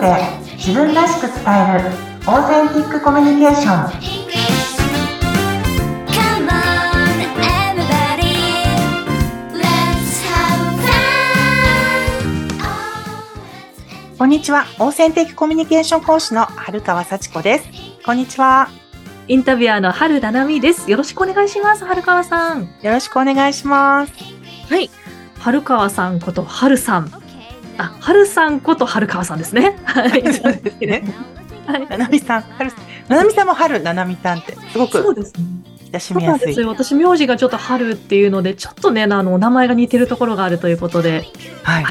ドで自分らしく伝えるオーセンティックコミュニケーション.こんにちはオーセンティックコミュニケーション講師の春川幸子ですこんにちはインタビュアーの春だなみです。よろしくお願いします、春川さん。よろしくお願いしますはい。春川さんこと春さん。あ、春さんこと春川さんですね。はい。そうですねはい。ななみさん春ななみさんも春ななみさんってすごくそうですね。私、名字がちょっと春っていうので、ちょっとね、あの、名前が似てるところがあるということで。はい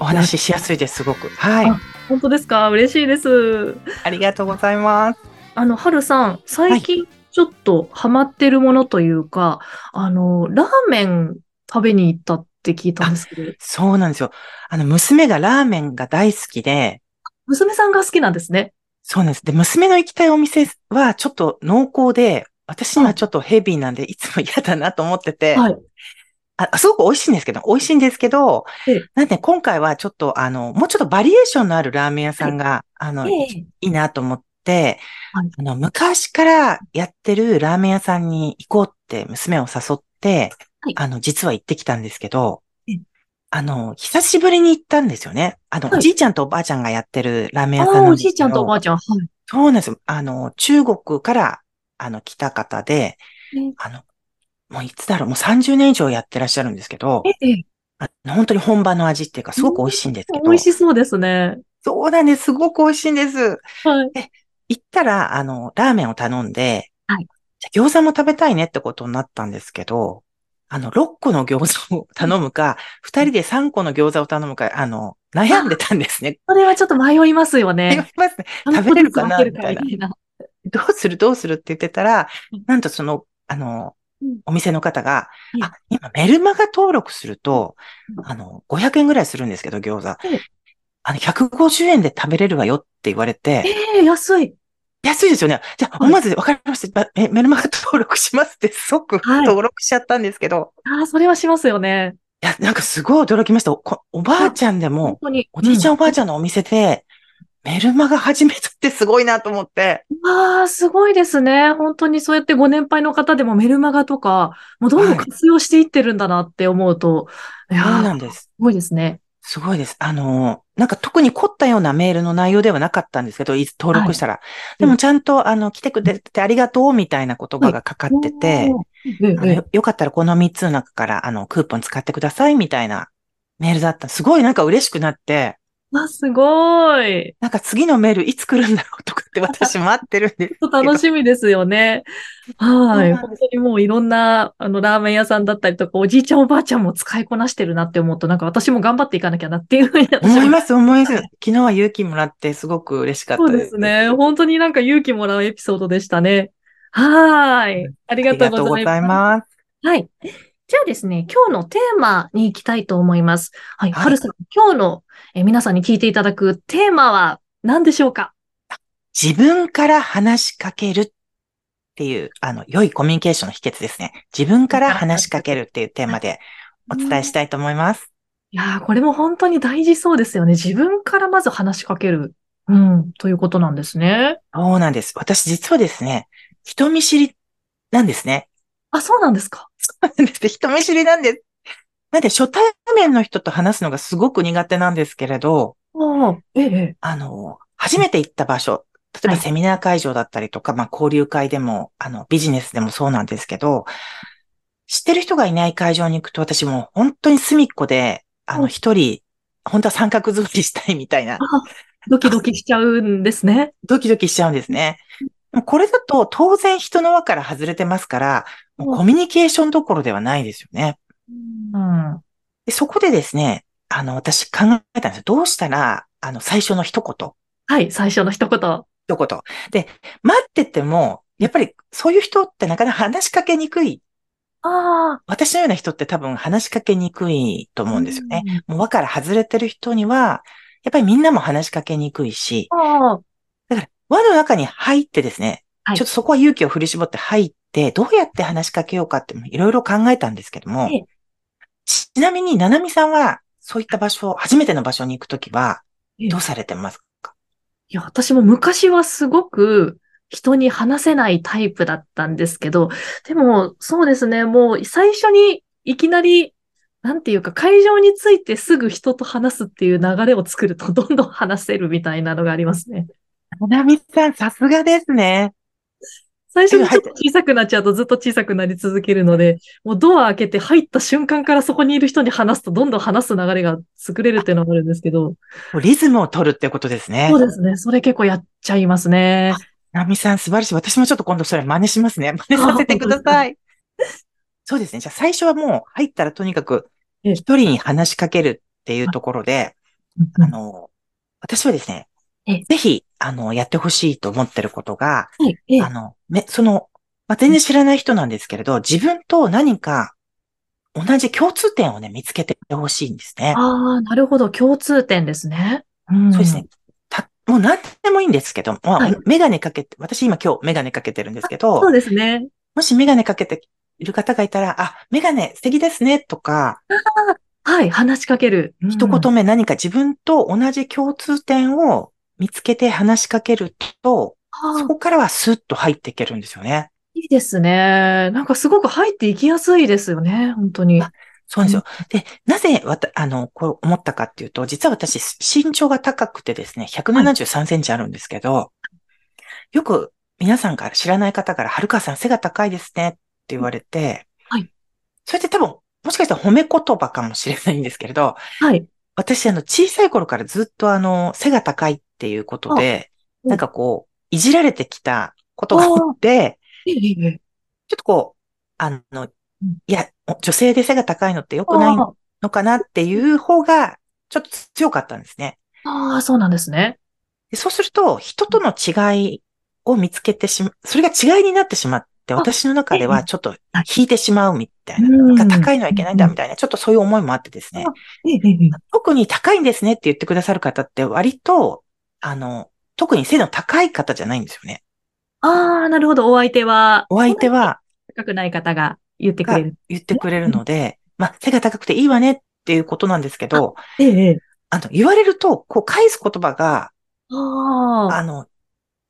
お話ししやすいですすごくはいあ本当ですか？嬉しいです。ありがとうございますあの、春さん、最近ちょっとハマってるものというか、あの、ラーメン食べに行ったって聞いたんですけど、そうなんですよ。あの娘がラーメンが大好きで。娘さんが好きなんですね。そうなんです。で、娘の行きたいお店はちょっと濃厚で、私にはちょっとヘビーなんで、いつも嫌だなと思ってて、はい。あすごく美味しいんですけど、美味しいんですけどええ、なんで今回はちょっとあの、もうちょっとバリエーションのあるラーメン屋さんが、あの、いええ。いなと思って、はい。あの、昔からやってるラーメン屋さんに行こうって娘を誘って、はいあの、実は行ってきたんですけどええ、あの、久しぶりに行ったんですよね。あの、はいおじいちゃんとおばあちゃんがやってるラーメン屋さんなん。おじいちゃんとおばあちゃん。はい。そうなんですよ。あの、中国から、あの、来た方で、えあの、もういつだろう、もう30年以上やってらっしゃるんですけど、ええ、あ本当に本場の味っていうか、すごく美味しいんですけど。美味しそうですね。そうなんです。すごく美味しいんです。はい。行ったら、あの、ラーメンを頼んで、はいじゃあ餃子も食べたいねってことになったんですけど、あの、6個の餃子を頼むか、2人で3個の餃子を頼むか、あの、悩んでたんですね。それはちょっと迷いますよ迷いね。ますね。食べれるかなみたいなな。どうするどうするって言ってたらうん、なんとその、あのうん、お店の方がうん、あ、今メルマガ登録するとう、んあの、500円ぐらいするんですけど、餃子うん。あの、150円で食べれるわよって言われて、ええ、安い。安いですよね。じゃあ、はいまずわかりました。え、メルマガ登録しますって 即はい登録しちゃったんですけど、ああ、それはしますよね。いや、なんかすごい驚きました。おばあちゃんで本も、当に。おじいちゃんおばあちちゃんのお店で、メルマガ始めたってすごいなと思って。ああ、すごいですね。本当にそうやってご年配の方でもメルマガとか、もうどんどんはい活用していってるんだなって思うと、いやそうーなんです。すごいですね。すごいです。あの、なんか特に凝ったようなメールの内容ではなかったんですけど、いつ登録したら。でもちゃんと、あの、来てくれてありがとうみたいな言葉がかかってて、おー、ええええあのよよかったらこの3つの中から、あの、クーポン使ってくださいみたいなメールだった。すごいなんか嬉しくなって、あ、すごい。なんか次のメールいつ来るんだろうとかって 私待ってるんです。楽しみですよね。はい。本当にもういろんな、あの、ラーメン屋さんだったりとか、おじいちゃんおばあちゃんも使いこなしてるなって思うと、なんか私も頑張っていかなきゃなっていうふうに思います、思います。昨日は勇気もらってすごく嬉しかったそうです。ですね。本当になんか勇気もらうエピソードでしたね。はーい。ありありがとうがとうございございます。ます。はい。じゃあですね、今日のテーマに行きたいと思います。はい。はいはるさん、今日のえー皆さんに聞いていただくテーマは何でしょうか？自分から話しかけるっていう、あの、良いコミュニケーションの秘訣ですね。自分から話しかけるっていうテーマでお伝えしたいと思います。いやー、これも本当に大事そうですよね。自分からまず話しかける。うん、ということなんですね。そうなんです。私実はですね、人見知りなんですね。あ、そうなんですか？そうなんです。人見知りなんです。なんで初対面の人と話すのがすごく苦手なんですけれど、ああ、ええ、ええ。あの、初めて行った場所、例えばはいセミナー会場だったりとか、まあ交流会でも、あの、ビジネスでもそうなんですけど、知ってる人がいない会場に行くと私もう本当に隅っこで、あの、うん一人、本当は三角座りしたいみたいなあ、ドキドキしちゃうんですね。ドキドキしちゃうんですね。これだと当然人の輪から外れてますから、もうコミュニケーションどころではないですよね。うん。でそこでですね、あの、私考えたんですよ。どうしたら、あの、最初の一言、はい、最初の一言。一言。で、待ってても、やっぱりそういう人ってなかなか話しかけにくい。ああ、私のような人って多分話しかけにくいと思うんですよね。うんもう輪から外れてる人には、やっぱりみんなも話しかけにくいし、輪の中に入ってですね、はい。ちょっとそこは勇気を振り絞って入って、どうやって話しかけようかっていろいろ考えたんですけどもええ、ちなみに、ななみさんは、そういった場所、初めての場所に行くときは、ええ。どうされてますか？いや、私も昔はすごく人に話せないタイプだったんですけど、でもそうですね、もう最初にいきなり、なんていうか会場についてすぐ人と話すっていう流れを作るとどんどん話せるみたいなのがありますね。ななみさん、さすがですね。最初にちょっと小さくなっちゃうとずっと小さくなり続けるので、もうドア開けて入った瞬間からそこにいる人に話すとどんどん話す流れが作れるっていうのがあるんですけど、リズムを取るってことですね。そうですね。それ結構やっちゃいますね。なみさん、素晴らしい。私もちょっと今度それ真似しますね。真似させてください。そうですね。じゃあ最初はもう入ったらとにかくええ一人に話しかけるっていうところで、うんあの、私はですねええ、ぜひ、あの、やってほしいと思ってることが、はい。ええあの、ね、その、まあ、全然知らない人なんですけれど、自分と何か同じ共通点をね、見つけてほしいんですね。ああ、なるほど。共通点ですね。うんそうですね。。た、もう何でもいいんですけど、まあはいメガネかけて、私今今日メガネかけてるんですけど、そうですね。もしメガネかけている方がいたら、あ、メガネ素敵ですね、とか、はい。話しかける。うん一言目何か自分と同じ共通点を見つけて話しかけると、そこからはスッと入っていけるんですよね。いいですね。なんかすごく入っていきやすいですよね。本当に。そうなんですよ。で、なぜわた、あの、こう思ったかっていうと、実は私、身長が高くてですね、173センチあるんですけど、よく皆さんから知らない方から、はるかさん背が高いですねって言われて、はい。それって多分、もしかしたら褒め言葉かもしれないんですけれど、はい。私、あの、小さい頃からずっとあの、背が高いっていうことで、うんなんかこう、いじられてきたことがあって、ちょっとこう、あのうん、いや、女性で背が高いのって良くないあのかなっていう方が、ちょっと強かったんですね。ああ、そうなんですね。でそうすると、人との違いを見つけてしま、それが違いになってしまって、私の中ではちょっと引いてしまうみたいな。高いのはいけないんだみたいな、ちょっとそういう思いもあってですね。特に高いんですねって言ってくださる方って割と、あの、特に背の高い方じゃないんですよね。ああ、なるほど。お相手は、お相手は、高くない方が言ってくがれる。言ってくれるので、まあ、背が高くていいわねっていうことなんですけど、ええええあの、言われると、こう返す言葉が、ああ。あの、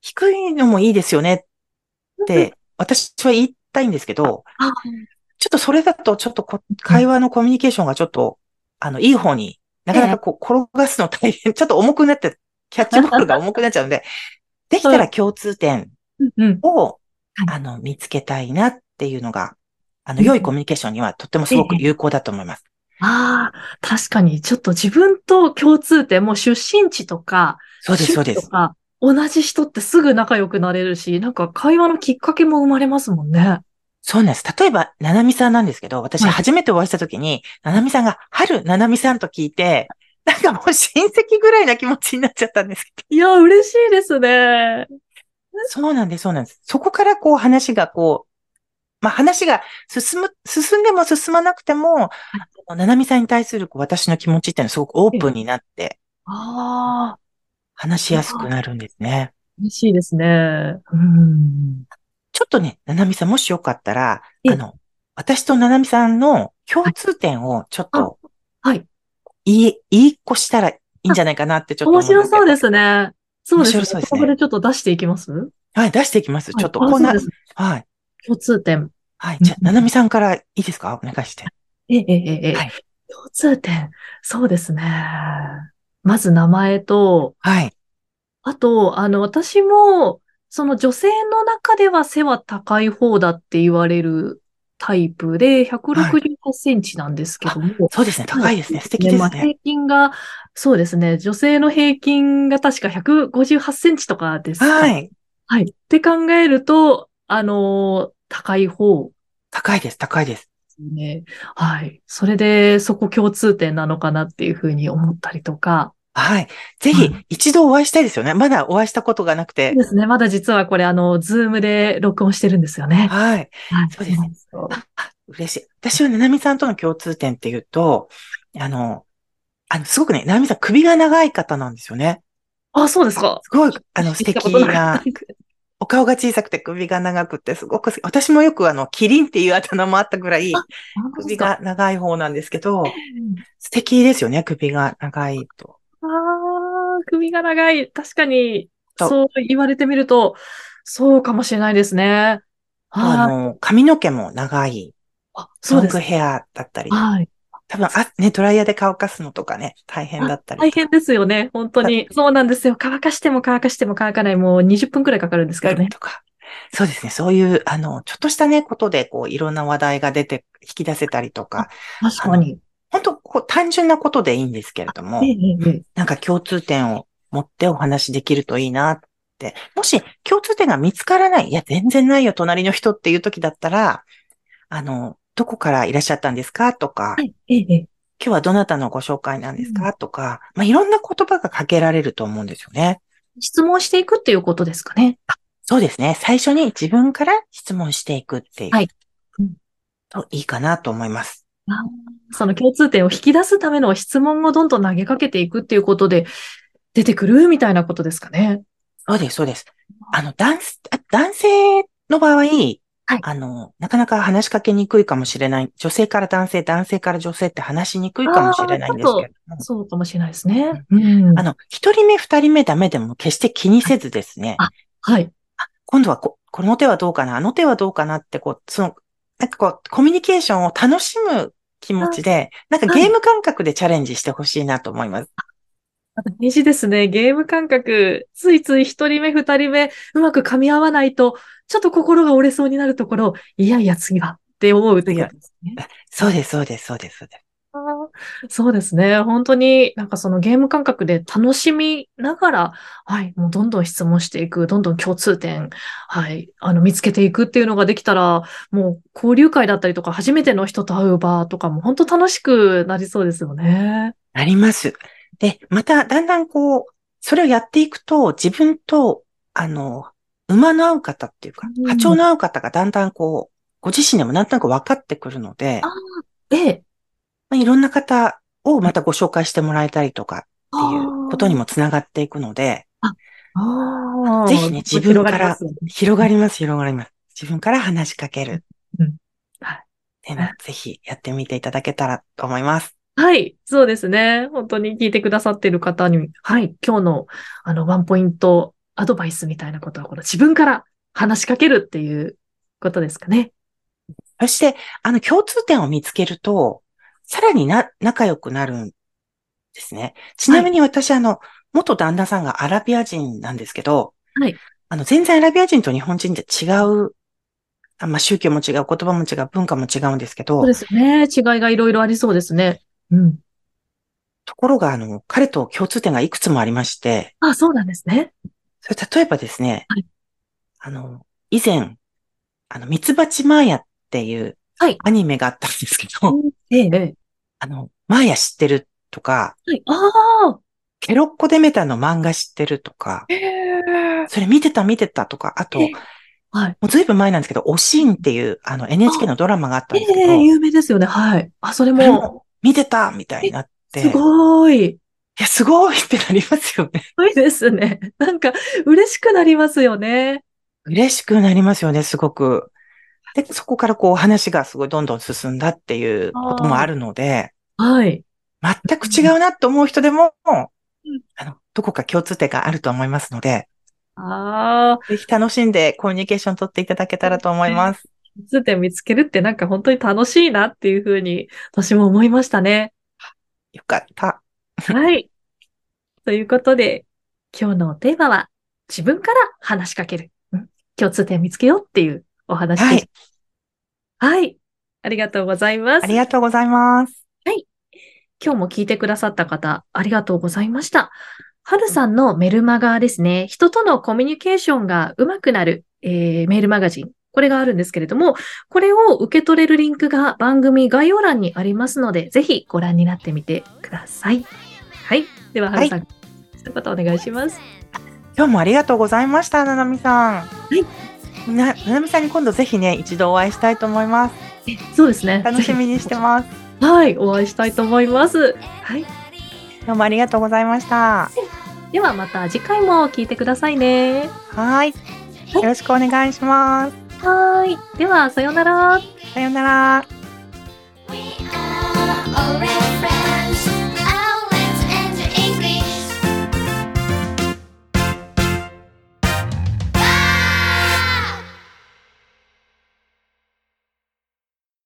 低いのもいいですよねって、私は言いたいんですけど、あちょっとそれだと、ちょっとこ会話のコミュニケーションがちょっと、あの、いい方になかなかこう、転がすの大変、ちょっと重くなって、キャッチボールが重くなっちゃうんで、できたら共通点。を、はいあの、見つけたいなっていうのが、あの、良いコミュニケーションにはとってもすごく有効だと思います。ああ、確かに、ちょっと自分と共通点、もう出身地とか、そうです、そうです同じ人ってすぐ仲良くなれるし、なんか会話のきっかけも生まれますもんね。そうなんです。例えば、ななみさんなんですけど、私はい初めてお会いした時に、ななみさんが、春ななみさんと聞いて、なんかもう親戚ぐらいな気持ちになっちゃったんですけいや、嬉しいですね。ど。そうなんです、そうなんです。そこからこう話がこう、まあ話が進む、進んでも進まなくても、ななみさんに対するこう私の気持ちっていうのはすごくオープンになって、ああ、話しやすくなるんですね。嬉しいですね。うん。ちょっとね、ななみさんもしよかったら、ええあの、私とななみさんの共通点をちょっとはい。言い、言いっこしたらいいんじゃないかなってちょっと思面白そうですすね。そうですね。面白そうですねここでちょっと出していきます？はい、出していきます。ちょっとはいこんな、はい。共通点。はい。じゃあ、うんななみさんからいいですか？お願いして。ええ、ええ、ええ。はい共通点。そうですね。まず名前と、はい。あと、あの、私も、その女性の中では背は高い方だって言われるタイプで、168センチなんですけども、そうですね。高いですね。素敵ですね。まあ平均が、そうですね。女性の平均が確か158センチとかですか。はい。はい。って考えると、あのー高い方高いです。高いです。ね。はい。それで、そこ共通点なのかなっていうふうに思ったりとか。はい。ぜひはい、一度お会いしたいですよね。まだお会いしたことがなくてそう。ですね。まだ実はこれ、あの、ズームで録音してるんですよね。はい。はい。そうですね嬉しい。私はねなみさんとの共通点っていうと、あの、あの、すごくね、ななみさん首が長い方なんですよね。あ、そうですか。すごい、あの、素敵なお顔が小さくて首が長くてすごく私もよくあの、キリンっていうあだ名もあったぐらい、首が長い方なんですけど、素敵ですよね、首が長いと。ああ、首が長い。確かに、そう言われてみると、そうかもしれないですね。あはい。の、髪の毛も長い、あそうですロング。ヘアだったり、はい。多分、あ、ね、ドライヤーで乾かすのとかね、大変だったり。大変ですよね。本当に。そうなんですよ。乾かしても乾かしても乾かない。もう20分くらいかかるんですけどね。とか。そうですね。そういう、あの、ちょっとしたね、ことで、こう、いろんな話題が出て、引き出せたりとか、確かに。本当こう、単純なことでいいんですけれどもなんか共通点を持ってお話できるといいなって。もし、共通点が見つからない、いや、全然ないよ、隣の人っていう時だったら、あの、どこからいらっしゃったんですか？とか、はい。ええええ今日はどなたのご紹介なんですか、とか、まあ、いろんな言葉がかけられると思うんですよね。質問していくっていうことですかね。そうですね。最初に自分から質問していくっていう。はいうんといいかなと思います。その共通点を引き出すための質問をどんどん投げかけていくっていうことで出てくるみたいなことですかね。そうです、そうです。あの、男男性の場合、はいあの、なかなか話しかけにくいかもしれない。女性から男性、男性から女性って話しにくいかもしれないんですけれども。そうかもしれないですね。うんあ。の、一人目、二人目ダメでも決して気にせずですね。あはい。今度はこ、この手はどうかな、あの手はどうかなって、こう、その、なんかこう、コミュニケーションを楽しむ気持ちで、なんかゲーム感覚でチャレンジしてほしいなと思います。大事ですね。ゲーム感覚。ついつい一人目、二人目、うまく噛み合わないと、ちょっと心が折れそうになるところ、いやいや次はって思うってことですね。そうです、そうです、そうです、そうです。そうですね。本当になんかそのゲーム感覚で楽しみながら、はい、もうどんどん質問していく、どんどん共通点、はい、あの見つけていくっていうのができたら、もう交流会だったりとか、初めての人と会う場とかも本当楽しくなりそうですよね。あります。で、また、だんだんこう、それをやっていくと、自分と、あの、馬の合う方っていうかうん、波長の合う方がだんだんこう、ご自身でもなんとなく分かってくるので、あええ。まあ、いろんな方をまたご紹介してもらえたりとかっていうことにもつながっていくので、ああ。ぜひね自分から広がります広がります。自分から話しかける。うんはいぜひやってみていただけたらと思います。はい、そうですね。本当に聞いてくださっている方に、はい、今日のあのワンポイントアドバイスみたいなことは、この自分から話しかけるっていうことですかね。そして、あの、共通点を見つけると、さらにな、仲良くなるんですね。ちなみに私、あの、元旦那さんがアラビア人なんですけど、はい。あの、全然アラビア人と日本人って違う、あまあ、宗教も違う、言葉も違う、文化も違うんですけどそう、ですよね。違いがいろいろありそうですね。うん。ところが、あの、彼と共通点がいくつもありまして、あ、そうなんですね。それ例えばですね、はいあの、以前、あの、ミツバチマーヤっていうはい。アニメがあったんですけど、ええ、ええ。あの、マーヤ知ってるとか、はい。ああ。ケロッコデメタの漫画知ってるとか、ええ。それ見てた見てたとか、あと、はい。うずいぶん前なんですけど、おしんっていう、あの NHK のドラマがあったんえですけど、え、有名ですよね。はい。あ、それそれも、も見てたみたいになって、すいごい。や、すごいってなりますよね。すごいですね。なんか、嬉しくなりますよね。嬉しくなりますよね、すごく。で、そこからこう話がすごいどんどん進んだっていうこともあるので、はい。全く違うなと思う人でも、うんあの、どこか共通点があると思いますので、ああ。ぜひ楽しんでコミュニケーション取っていただけたらと思います。共通点見つけるってなんか本当に楽しいなっていうふうに私も思いましたね。よかった。はい。ということで、今日のテーマは自分から話しかける。うん共通点見つけようっていうお話はいです。。はい。ありがとうございますあ。りがとうございます。今日も聞いてくださった方、ありがとうございました。はるさんのメルマガですね、人とのコミュニケーションが上手くなる、えーメールマガジン。これがあるんですけれども、これを受け取れるリンクが番組概要欄にありますので、ぜひご覧になってみてください。はい。では、はるさん、一言お願いします。今日もありがとうございました、ななみさん。いな、ななみさんに今度ぜひね、一度お会いしたいと思います。えそうですね。楽しみにしてます。はい。お会いしたいと思います。はい。どうもありがとうございました。では、また次回も聞いてくださいね。はい。よろしくお願いします。はい。では、さようなら。さようなら。